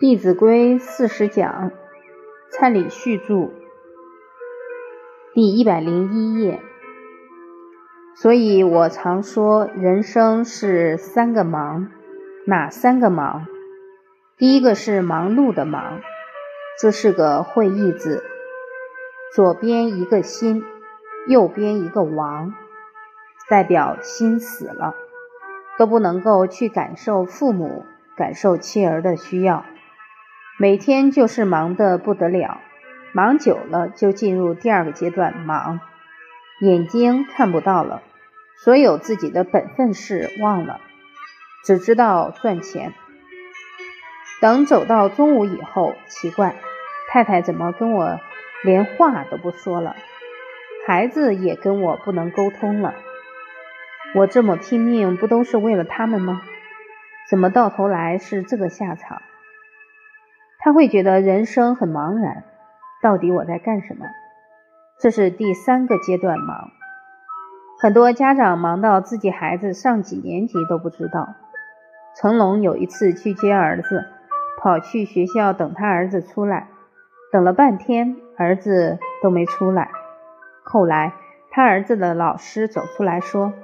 《弟子规》四十讲，蔡礼旭著，第一百零一页。所以我常说，人生是三个忙，哪三个忙？第一个是忙碌的忙，这是个会意字，左边一个心，右边一个亡，代表心死了，都不能够去感受父母、感受妻儿的需要。每天就是忙得不得了，忙久了就进入第二个阶段，忙，眼睛看不到了，所有自己的本分事忘了，只知道赚钱。等走到中午以后，奇怪，太太怎么跟我连话都不说了？孩子也跟我不能沟通了。我这么拼命，不都是为了他们吗？怎么到头来是这个下场？他会觉得人生很茫然，到底我在干什么？这是第三个阶段忙。很多家长忙到自己孩子上几年级都不知道。成龙有一次去接儿子，跑去学校等他儿子出来，等了半天，儿子都没出来。后来他儿子的老师走出来说：“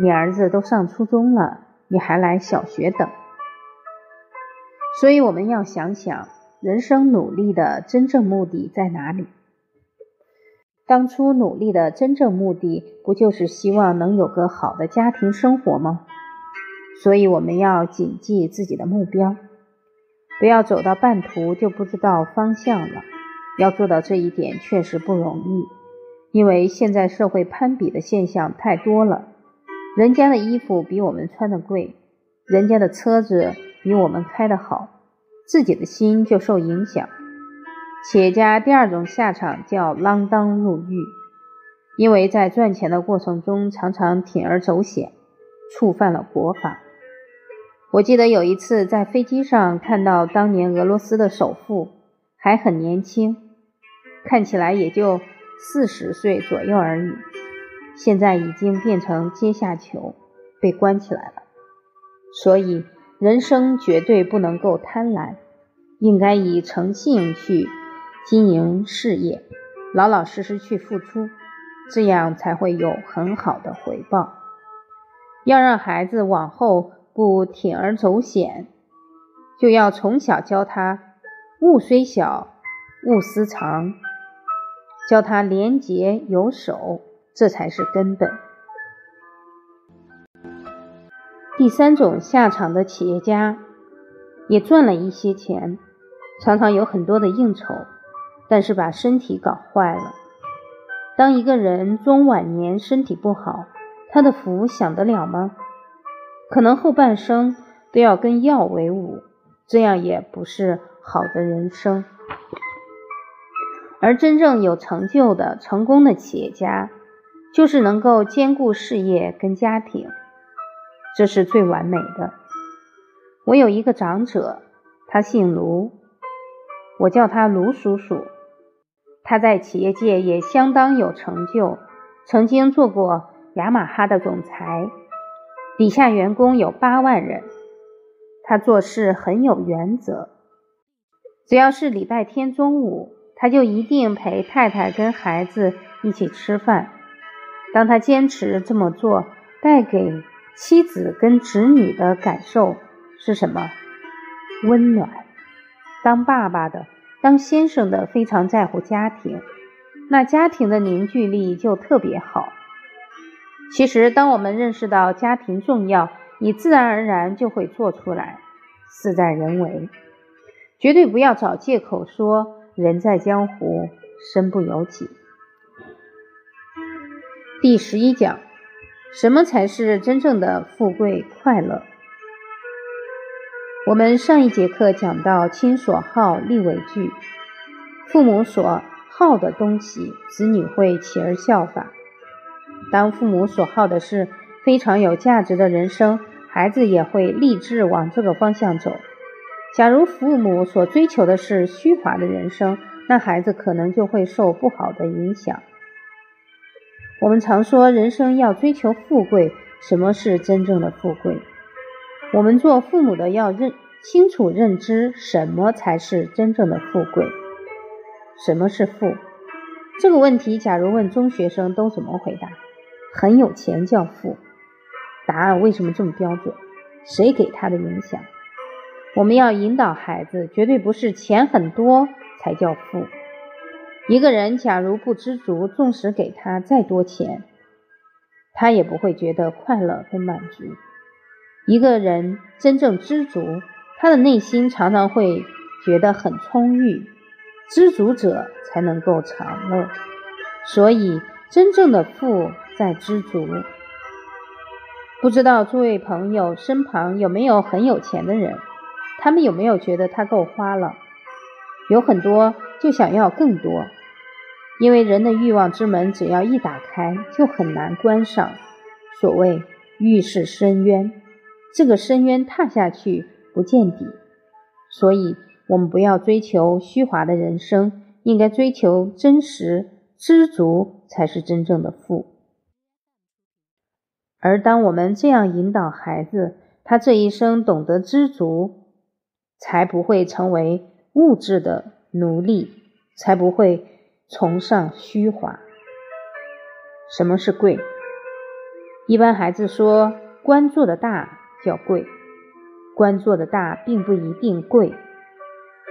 你儿子都上初中了，你还来小学等？”所以我们要想想。人生努力的真正目的在哪里？当初努力的真正目的，不就是希望能有个好的家庭生活吗？所以我们要谨记自己的目标，不要走到半途就不知道方向了。要做到这一点确实不容易，因为现在社会攀比的现象太多了。人家的衣服比我们穿的贵，人家的车子比我们开的好。自己的心就受影响。企业家第二种下场叫锒铛入狱，因为在赚钱的过程中常常铤而走险，触犯了国法。我记得有一次在飞机上看到当年俄罗斯的首富还很年轻，看起来也就四十岁左右而已，现在已经变成阶下囚，被关起来了。所以。人生绝对不能够贪婪，应该以诚信去经营事业，老老实实去付出，这样才会有很好的回报。要让孩子往后不铤而走险，就要从小教他物虽小，勿私藏，教他廉洁有守，这才是根本。第三种下场的企业家，也赚了一些钱，常常有很多的应酬，但是把身体搞坏了。当一个人中晚年身体不好，他的福享得了吗？可能后半生都要跟药为伍，这样也不是好的人生。而真正有成就的、成功的企业家，就是能够兼顾事业跟家庭。这是最完美的。我有一个长者，他姓卢，我叫他卢叔叔。他在企业界也相当有成就，曾经做过雅马哈的总裁，底下员工有八万人。他做事很有原则，只要是礼拜天中午，他就一定陪太太跟孩子一起吃饭。当他坚持这么做，带给妻子跟子女的感受是什么？温暖。当爸爸的、当先生的非常在乎家庭，那家庭的凝聚力就特别好。其实，当我们认识到家庭重要，你自然而然就会做出来，事在人为。绝对不要找借口说“人在江湖，身不由己”。第十一讲。什么才是真正的富贵快乐？我们上一节课讲到“亲所好，力为具”，父母所好的东西，子女会起而效法。当父母所好的是非常有价值的人生，孩子也会立志往这个方向走。假如父母所追求的是虚华的人生，那孩子可能就会受不好的影响。我们常说人生要追求富贵，什么是真正的富贵？我们做父母的要认清楚认知什么才是真正的富贵。什么是富？这个问题，假如问中学生，都怎么回答？很有钱叫富。答案为什么这么标准？谁给他的影响？我们要引导孩子，绝对不是钱很多才叫富。一个人假如不知足，纵使给他再多钱，他也不会觉得快乐跟满足。一个人真正知足，他的内心常常会觉得很充裕。知足者才能够长乐，所以真正的富在知足。不知道诸位朋友身旁有没有很有钱的人？他们有没有觉得他够花了？有很多就想要更多，因为人的欲望之门只要一打开，就很难关上。所谓欲是深渊，这个深渊踏下去不见底，所以。我们不要追求虚华的人生，应该追求真实知足，才是真正的富。而当我们这样引导孩子，他这一生懂得知足，才不会成为物质的奴隶，才不会崇尚虚华。什么是贵？一般孩子说官做的大叫贵，官做的大并不一定贵。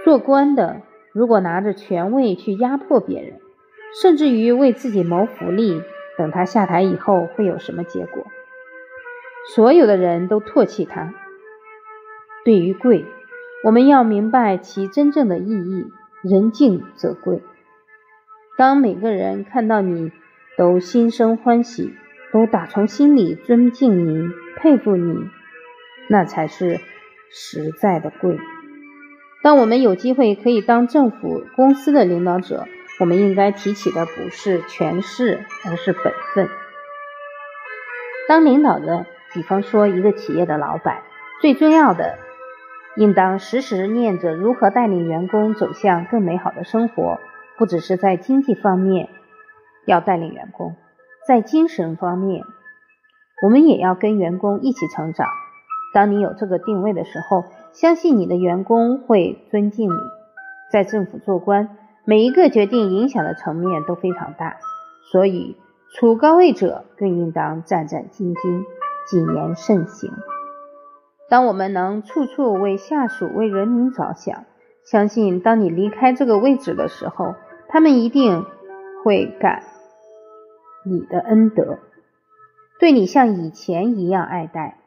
做官的，如果拿着权位去压迫别人，甚至于为自己谋福利，等他下台以后会有什么结果？所有的人都唾弃他。对于贵，我们要明白其真正的意义。人敬则贵。当每个人看到你，都心生欢喜，都打从心里尊敬你、佩服你，那才是实在的贵。当我们有机会可以当政府公司的领导者，我们应该提起的不是权势，而是本分。当领导的，比方说一个企业的老板，最重要的，应当时时念着如何带领员工走向更美好的生活。不只是在经济方面要带领员工，在精神方面，我们也要跟员工一起成长。当你有这个定位的时候，相信你的员工会尊敬你。在政府做官，每一个决定影响的层面都非常大，所以处高位者更应当战战兢兢、谨言慎行。当我们能处处为下属、为人民着想，相信当你离开这个位置的时候，他们一定会感你的恩德，对你像以前一样爱戴。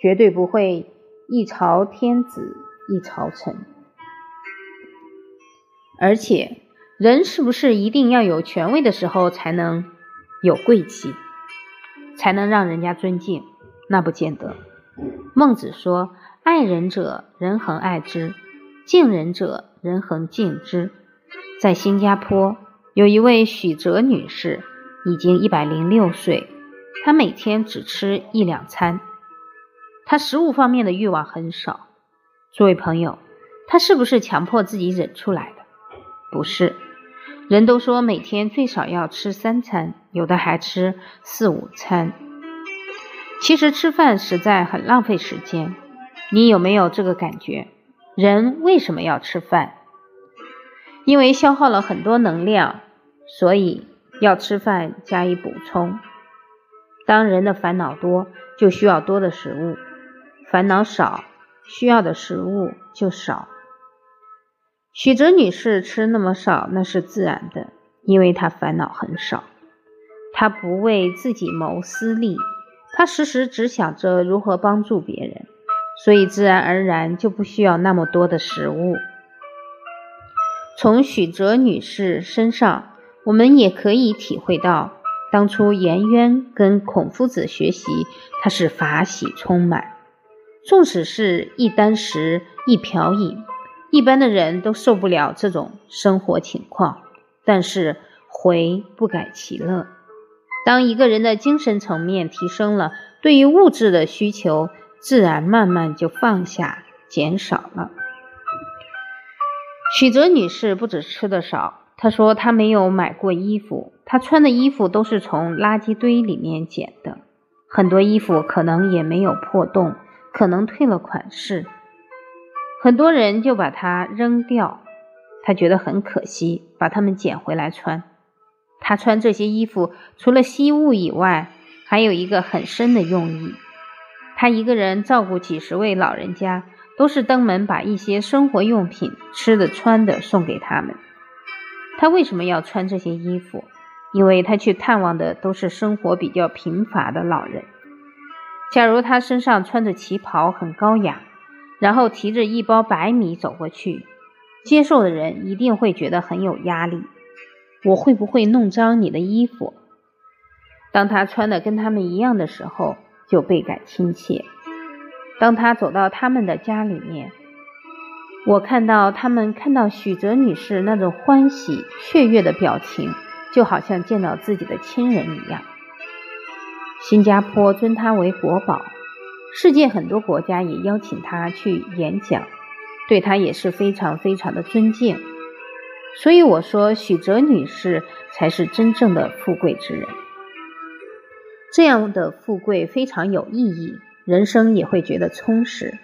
绝对不会一朝天子一朝臣，而且人是不是一定要有权威的时候才能有贵气，才能让人家尊敬？那不见得。孟子说：“爱人者，人恒爱之；敬人者，人恒敬之。”在新加坡有一位许哲女士，已经一百零六岁，她每天只吃一两餐。她食物方面的欲望很少，诸位朋友，她是不是强迫自己忍出来的？不是，人都说每天最少要吃三餐，有的还吃四五餐。其实吃饭实在很浪费时间，你有没有这个感觉？人为什么要吃饭？因为消耗了很多能量，所以要吃饭加以补充。当人的烦恼多，就需要多的食物。烦恼少，需要的食物就少。许哲女士吃那么少，那是自然的，因为她烦恼很少，她不为自己谋私利，他时时只想着如何帮助别人，所以自然而然就不需要那么多的食物。从许哲女士身上，我们也可以体会到，当初颜渊跟孔夫子学习，他是法喜充满。纵使是一箪食、一瓢饮，一般的人都受不了这种生活情况。但是回不改其乐。当一个人的精神层面提升了，对于物质的需求自然慢慢就放下、减少了。许哲女士不止吃的少，她说她没有买过衣服，她穿的衣服都是从垃圾堆里面捡的，很多衣服可能也没有破洞。可能退了款式，很多人就把它扔掉，他觉得很可惜，把它们捡回来穿。他穿这些衣服，除了惜物以外，还有一个很深的用意。他一个人照顾几十位老人家，都是登门把一些生活用品、吃的、穿的送给他们。他为什么要穿这些衣服？因为他去探望的都是生活比较贫乏的老人。假如他身上穿着旗袍，很高雅，然后提着一包白米走过去，接受的人一定会觉得很有压力。我会不会弄脏你的衣服？当他穿的跟他们一样的时候，就倍感亲切。当他走到他们的家里面，我看到他们看到许哲女士那种欢喜雀跃的表情，就好像见到自己的亲人一样。新加坡尊他为国宝，世界很多国家也邀请他去演讲，对他也是非常非常的尊敬。所以我说，许哲女士才是真正的富贵之人。这样的富贵非常有意义，人生也会觉得充实。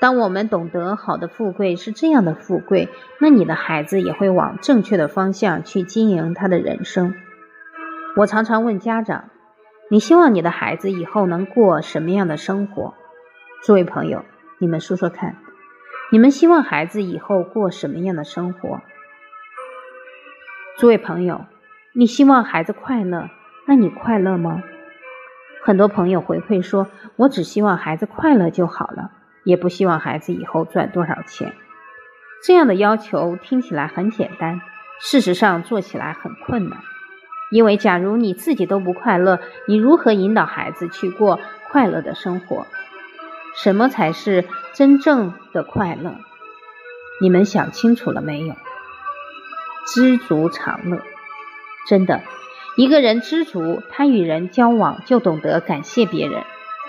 当我们懂得好的富贵是这样的富贵，那你的孩子也会往正确的方向去经营他的人生。我常常问家长：“你希望你的孩子以后能过什么样的生活？”诸位朋友，你们说说看，你们希望孩子以后过什么样的生活？诸位朋友，你希望孩子快乐，那你快乐吗？很多朋友回馈说：“我只希望孩子快乐就好了，也不希望孩子以后赚多少钱。”这样的要求听起来很简单，事实上做起来很困难。因为假如你自己都不快乐，你如何引导孩子去过快乐的生活？什么才是真正的快乐？你们想清楚了没有？知足常乐，真的，一个人知足，他与人交往就懂得感谢别人。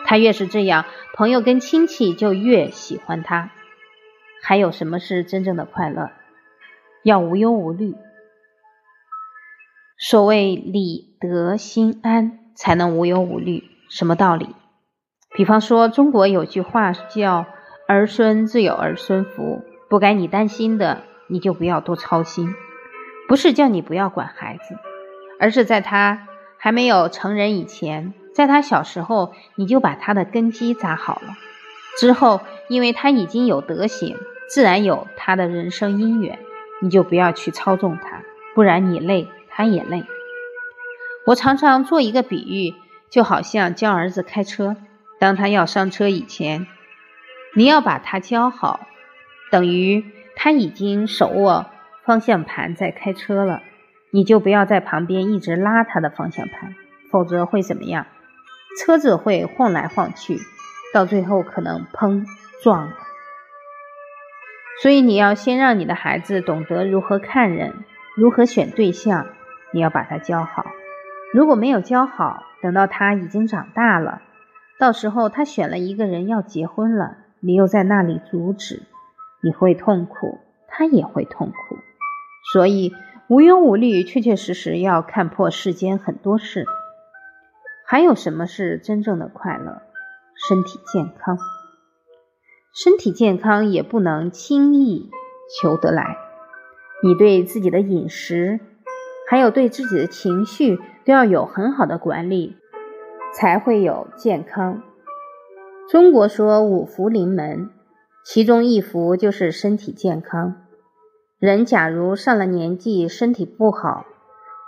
他越是这样，朋友跟亲戚就越喜欢他。还有什么是真正的快乐？要无忧无虑。所谓理得心安，才能无忧无虑。什么道理？比方说，中国有句话叫“儿孙自有儿孙福”，不该你担心的，你就不要多操心。不是叫你不要管孩子，而是在他还没有成人以前，在他小时候，你就把他的根基扎好了。之后，因为他已经有德行，自然有他的人生姻缘，你就不要去操纵他，不然你累，他也累。我常常做一个比喻，就好像教儿子开车，当他要上车以前，你要把他教好，等于他已经手握。方向盘在开车了，你就不要在旁边一直拉他的方向盘，否则会怎么样？车子会晃来晃去，到最后可能砰撞了。所以你要先让你的孩子懂得如何看人，如何选对象，你要把他教好。如果没有教好，等到他已经长大了，到时候他选了一个人要结婚了，你又在那里阻止，你会痛苦，他也会痛苦。所以无忧无虑，确确实实要看破世间很多事。还有什么是真正的快乐？身体健康，身体健康也不能轻易求得来。你对自己的饮食，还有对自己的情绪，都要有很好的管理，才会有健康。中国说五福临门，其中一福就是身体健康。人假如上了年纪，身体不好，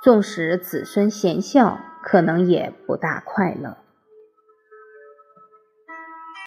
纵使子孙贤孝，可能也不大快乐。